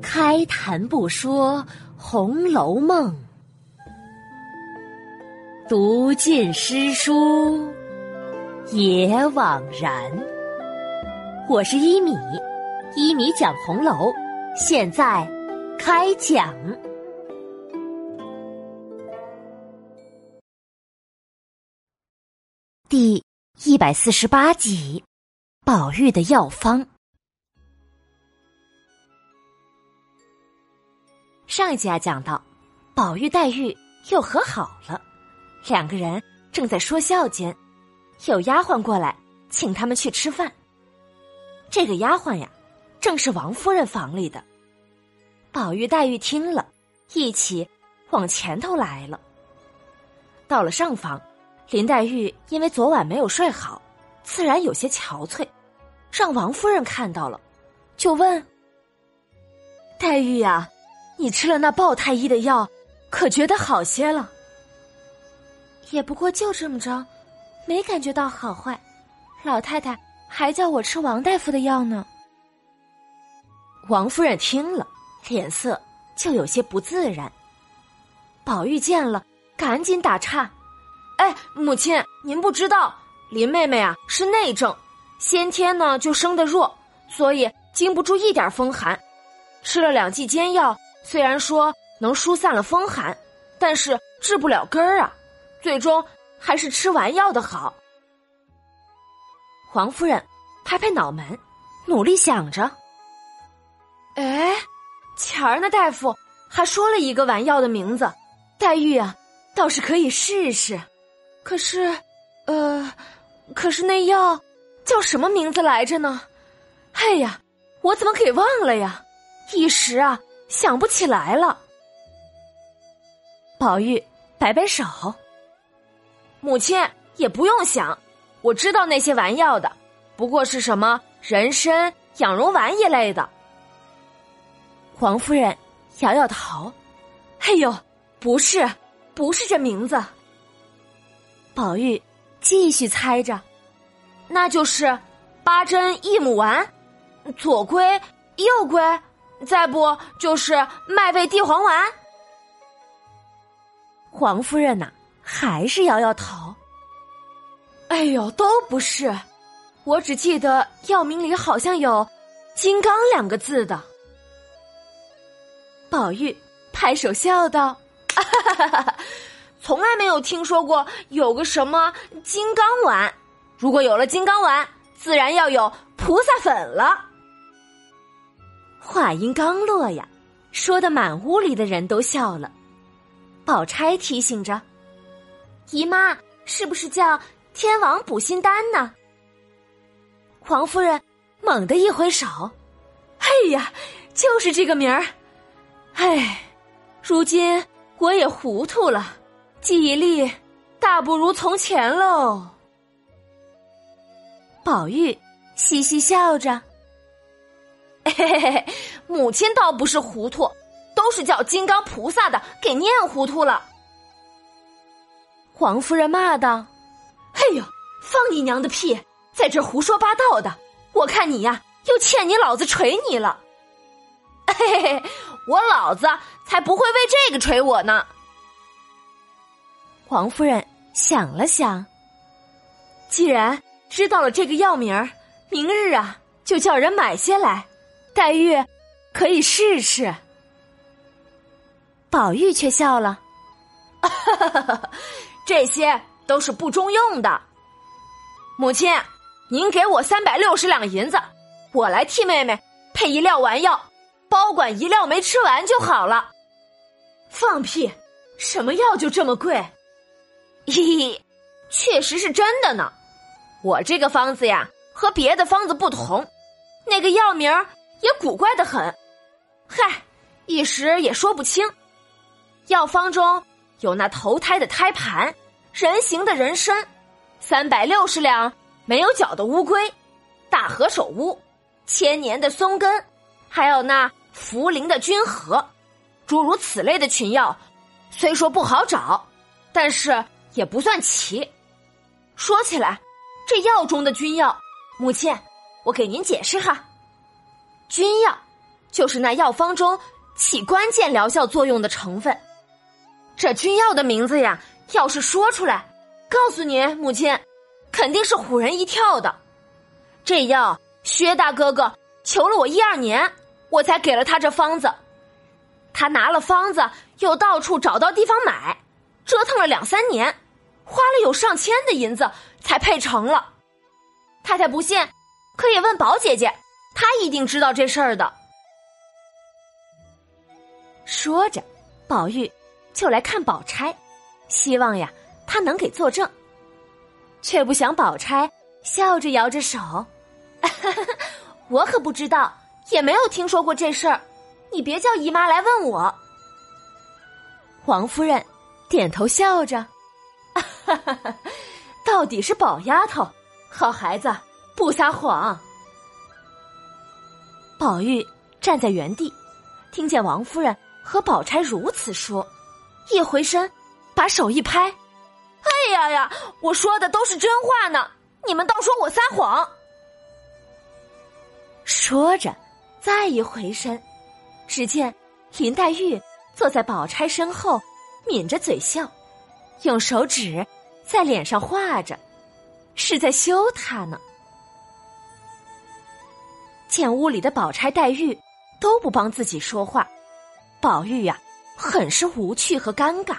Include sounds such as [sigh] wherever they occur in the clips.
开谈不说《红楼梦》，读尽诗书也枉然。我是一米，一米讲红楼，现在开讲。第一百四十八集，宝玉的药方。上一集啊，讲到宝玉、黛玉又和好了，两个人正在说笑间，有丫鬟过来请他们去吃饭。这个丫鬟呀，正是王夫人房里的。宝玉、黛玉听了，一起往前头来了。到了上房。林黛玉因为昨晚没有睡好，自然有些憔悴，让王夫人看到了，就问：“黛玉呀，你吃了那鲍太医的药，可觉得好些了？”也不过就这么着，没感觉到好坏。老太太还叫我吃王大夫的药呢。王夫人听了，脸色就有些不自然。宝玉见了，赶紧打岔。哎，母亲，您不知道，林妹妹啊是内症，先天呢就生的弱，所以经不住一点风寒。吃了两剂煎药，虽然说能疏散了风寒，但是治不了根儿啊，最终还是吃完药的好。黄夫人拍拍脑门，努力想着。哎，前儿那大夫还说了一个丸药的名字，黛玉啊，倒是可以试试。可是，呃，可是那药叫什么名字来着呢？哎呀，我怎么给忘了呀？一时啊想不起来了。宝玉摆摆手，母亲也不用想，我知道那些丸药的，不过是什么人参、养荣丸一类的。黄夫人摇摇头，哎呦，不是，不是这名字。宝玉继续猜着，那就是八珍益母丸、左归、右归，再不就是麦味地黄丸。黄夫人呐，还是摇摇头。哎呦，都不是，我只记得药名里好像有“金刚”两个字的。宝玉拍手笑道：“哈哈哈哈哈！”从来没有听说过有个什么金刚丸，如果有了金刚丸，自然要有菩萨粉了。话音刚落呀，说的满屋里的人都笑了。宝钗提醒着：“姨妈，是不是叫天王补心丹呢？”黄夫人猛地一挥手：“哎呀，就是这个名儿。哎，如今我也糊涂了。”记忆力大不如从前喽。宝玉嘻嘻笑着，嘿嘿嘿，母亲倒不是糊涂，都是叫金刚菩萨的给念糊涂了。黄夫人骂道：“哎呦，放你娘的屁，在这胡说八道的！我看你呀，又欠你老子捶你了。[laughs] 嘿嘿嘿，我老子才不会为这个捶我呢。”王夫人想了想，既然知道了这个药名儿，明日啊就叫人买些来，黛玉可以试试。宝玉却笑了，[laughs] 这些都是不中用的。母亲，您给我三百六十两银子，我来替妹妹配一料丸药，保管一料没吃完就好了。放屁！什么药就这么贵？嘿，确实是真的呢。我这个方子呀，和别的方子不同，那个药名也古怪的很。嗨，一时也说不清。药方中有那投胎的胎盘，人形的人参，三百六十两没有脚的乌龟，大何首乌，千年的松根，还有那茯苓的君和，诸如此类的群药，虽说不好找，但是。也不算奇。说起来，这药中的君药，母亲，我给您解释哈。君药就是那药方中起关键疗效作用的成分。这君药的名字呀，要是说出来，告诉你母亲，肯定是唬人一跳的。这药薛大哥哥求了我一二年，我才给了他这方子。他拿了方子，又到处找到地方买，折腾了两三年，花了有上千的银子才配成了。太太不信，可以问宝姐姐，他一定知道这事儿的。说着，宝玉就来看宝钗，希望呀他能给作证。却不想宝钗笑着摇着手：“ [laughs] 我可不知道，也没有听说过这事儿。你别叫姨妈来问我。”王夫人点头笑着：“ [laughs] 到底是宝丫头。”好孩子，不撒谎。宝玉站在原地，听见王夫人和宝钗如此说，一回身，把手一拍：“哎呀呀，我说的都是真话呢，你们倒说我撒谎。”说着，再一回身，只见林黛玉坐在宝钗身后，抿着嘴笑，用手指在脸上画着。是在羞他呢。见屋里的宝钗、黛玉都不帮自己说话，宝玉呀，很是无趣和尴尬。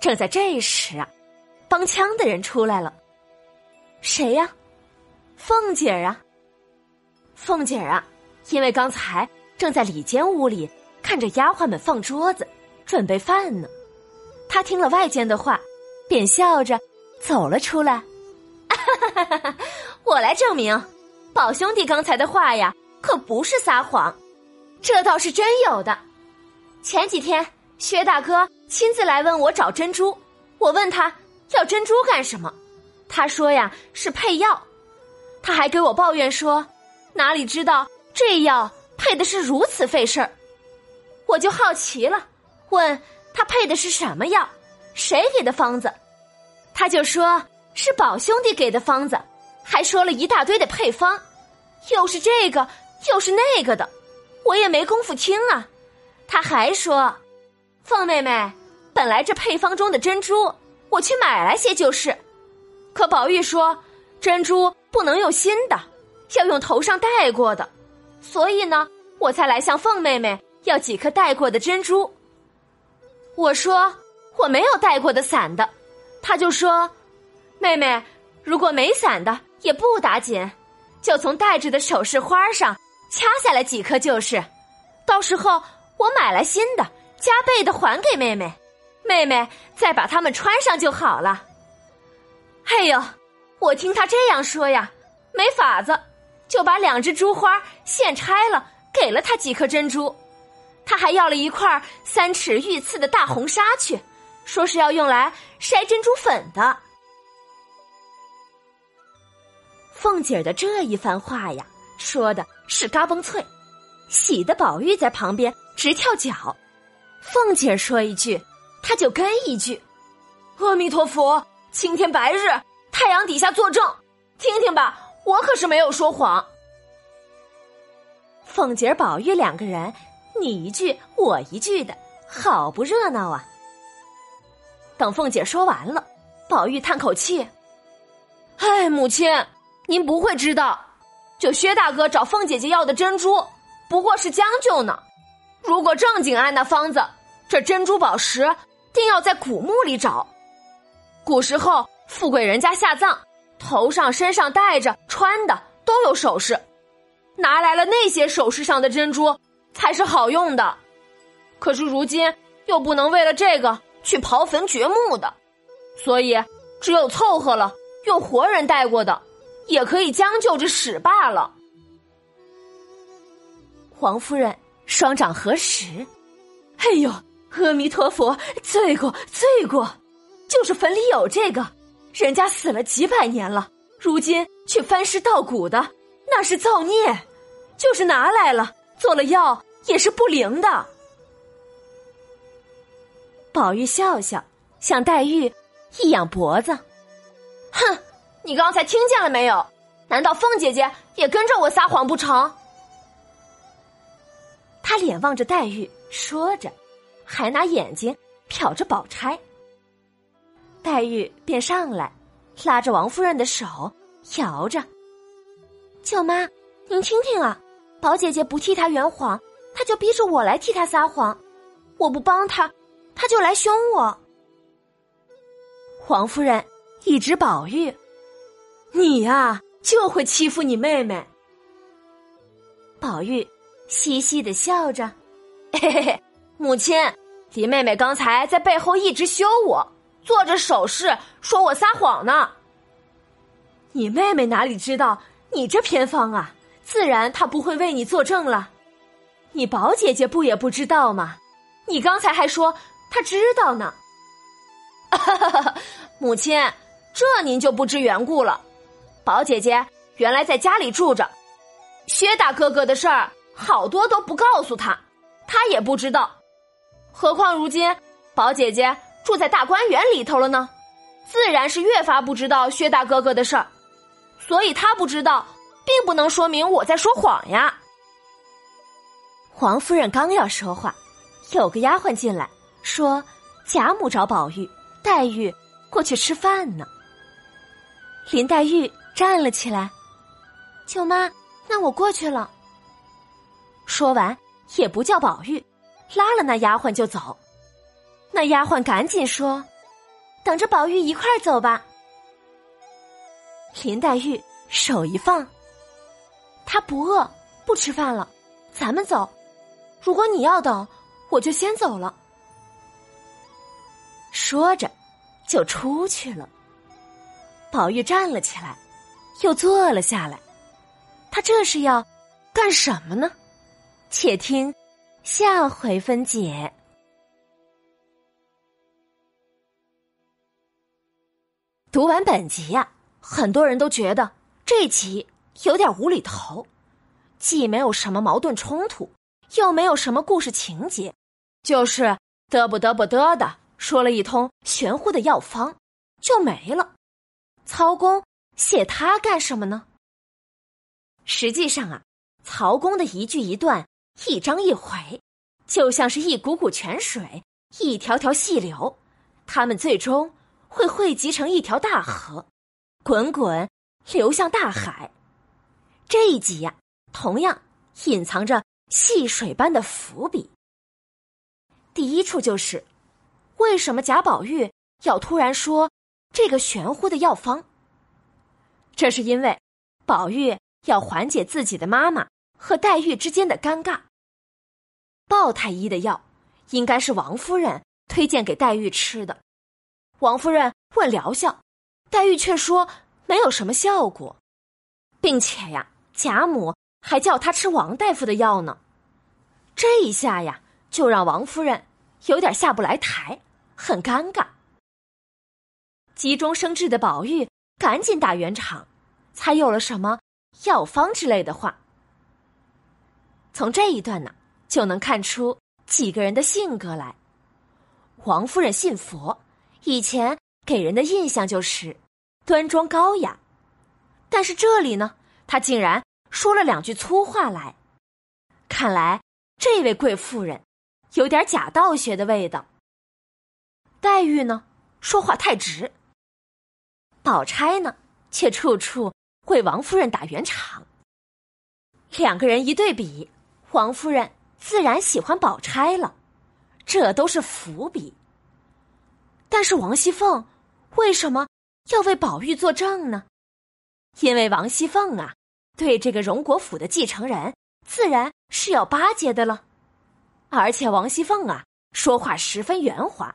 正在这时啊，帮腔的人出来了。谁呀？凤姐儿啊。凤姐儿啊，因为刚才正在里间屋里看着丫鬟们放桌子准备饭呢，她听了外间的话，便笑着。走了出来，哈哈哈！哈我来证明，宝兄弟刚才的话呀，可不是撒谎，这倒是真有的。前几天薛大哥亲自来问我找珍珠，我问他要珍珠干什么，他说呀是配药，他还给我抱怨说哪里知道这药配的是如此费事儿，我就好奇了，问他配的是什么药，谁给的方子。他就说是宝兄弟给的方子，还说了一大堆的配方，又是这个又是那个的，我也没工夫听啊。他还说，凤妹妹，本来这配方中的珍珠，我去买来些就是，可宝玉说珍珠不能用新的，要用头上戴过的，所以呢，我才来向凤妹妹要几颗戴过的珍珠。我说我没有戴过的散的。他就说：“妹妹，如果没散的也不打紧，就从戴着的首饰花上掐下来几颗就是。到时候我买来新的，加倍的还给妹妹，妹妹再把它们穿上就好了。”哎呦，我听他这样说呀，没法子，就把两只珠花现拆了，给了他几颗珍珠。他还要了一块三尺玉刺的大红纱去。说是要用来筛珍珠粉的。凤姐的这一番话呀，说的是嘎嘣脆，喜的宝玉在旁边直跳脚。凤姐说一句，他就跟一句：“阿弥陀佛，青天白日，太阳底下作证，听听吧，我可是没有说谎。”凤姐、宝玉两个人，你一句我一句的，好不热闹啊！等凤姐说完了，宝玉叹口气：“哎，母亲，您不会知道，就薛大哥找凤姐姐要的珍珠，不过是将就呢。如果正经按那方子，这珍珠宝石定要在古墓里找。古时候富贵人家下葬，头上、身上戴着、穿的都有首饰，拿来了那些首饰上的珍珠才是好用的。可是如今又不能为了这个。”去刨坟掘墓的，所以只有凑合了，用活人戴过的，也可以将就着使罢了。黄夫人双掌合十，哎呦，阿弥陀佛，罪过罪过！就是坟里有这个，人家死了几百年了，如今却翻尸盗骨的，那是造孽。就是拿来了，做了药也是不灵的。宝玉笑笑，向黛玉一仰脖子：“哼，你刚才听见了没有？难道凤姐姐也跟着我撒谎不成？他脸望着黛玉，说着，还拿眼睛瞟着宝钗。黛玉便上来，拉着王夫人的手，摇着：“舅妈，您听听啊，宝姐姐不替她圆谎，她就逼着我来替她撒谎；我不帮她，她就来凶我。”王夫人一指宝玉：“你呀，就会欺负你妹妹。”宝玉嘻嘻的笑着：“嘿嘿嘿，母亲，李妹妹刚才在背后一直羞我。”做着手势说我撒谎呢。你妹妹哪里知道你这偏方啊？自然她不会为你作证了。你宝姐姐不也不知道吗？你刚才还说她知道呢。[laughs] 母亲，这您就不知缘故了。宝姐姐原来在家里住着，薛大哥哥的事儿好多都不告诉她，她也不知道。何况如今宝姐姐。住在大观园里头了呢，自然是越发不知道薛大哥哥的事儿，所以他不知道，并不能说明我在说谎呀。黄夫人刚要说话，有个丫鬟进来，说贾母找宝玉、黛玉过去吃饭呢。林黛玉站了起来，舅妈，那我过去了。说完，也不叫宝玉，拉了那丫鬟就走。那丫鬟赶紧说：“等着宝玉一块儿走吧。”林黛玉手一放，他不饿，不吃饭了，咱们走。如果你要等，我就先走了。说着，就出去了。宝玉站了起来，又坐了下来。他这是要干什么呢？且听下回分解。读完本集呀，很多人都觉得这集有点无厘头，既没有什么矛盾冲突，又没有什么故事情节，就是嘚不嘚不嘚的说了一通玄乎的药方，就没了。曹公写他干什么呢？实际上啊，曹公的一句一段、一章一回，就像是一股股泉水、一条条细流，他们最终。会汇集成一条大河，滚滚流向大海。这一集呀，同样隐藏着细水般的伏笔。第一处就是，为什么贾宝玉要突然说这个玄乎的药方？这是因为宝玉要缓解自己的妈妈和黛玉之间的尴尬。鲍太医的药应该是王夫人推荐给黛玉吃的。王夫人问疗效，黛玉却说没有什么效果，并且呀，贾母还叫她吃王大夫的药呢。这一下呀，就让王夫人有点下不来台，很尴尬。急中生智的宝玉赶紧打圆场，才有了什么药方之类的话。从这一段呢，就能看出几个人的性格来。王夫人信佛。以前给人的印象就是端庄高雅，但是这里呢，他竟然说了两句粗话来。看来这位贵妇人有点假道学的味道。黛玉呢，说话太直。宝钗呢，却处处为王夫人打圆场。两个人一对比，王夫人自然喜欢宝钗了，这都是伏笔。但是王熙凤为什么要为宝玉作证呢？因为王熙凤啊，对这个荣国府的继承人自然是要巴结的了。而且王熙凤啊，说话十分圆滑，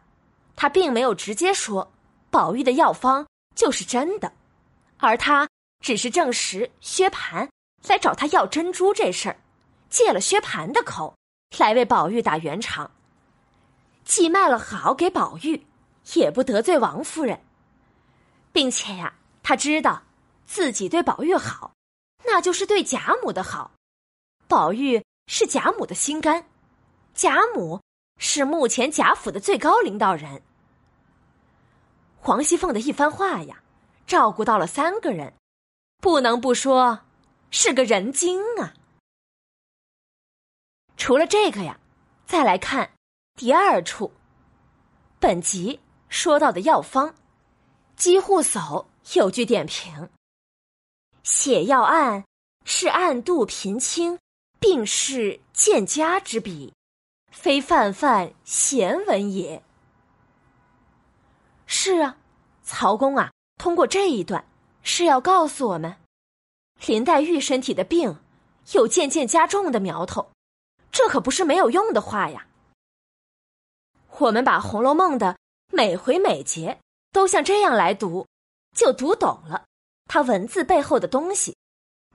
她并没有直接说宝玉的药方就是真的，而他只是证实薛蟠来找他要珍珠这事儿，借了薛蟠的口来为宝玉打圆场，既卖了好给宝玉。也不得罪王夫人，并且呀，他知道自己对宝玉好，那就是对贾母的好。宝玉是贾母的心肝，贾母是目前贾府的最高领导人。黄熙凤的一番话呀，照顾到了三个人，不能不说是个人精啊。除了这个呀，再来看第二处。本集说到的药方，几乎叟有句点评：写药案是暗度贫清、病是见家之笔，非泛泛闲文也。是啊，曹公啊，通过这一段是要告诉我们，林黛玉身体的病有渐渐加重的苗头，这可不是没有用的话呀。我们把《红楼梦》的每回每节都像这样来读，就读懂了它文字背后的东西，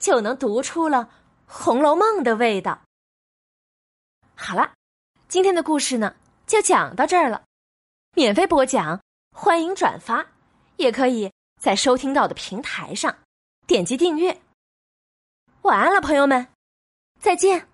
就能读出了《红楼梦》的味道。好了，今天的故事呢就讲到这儿了。免费播讲，欢迎转发，也可以在收听到的平台上点击订阅。晚安了，朋友们，再见。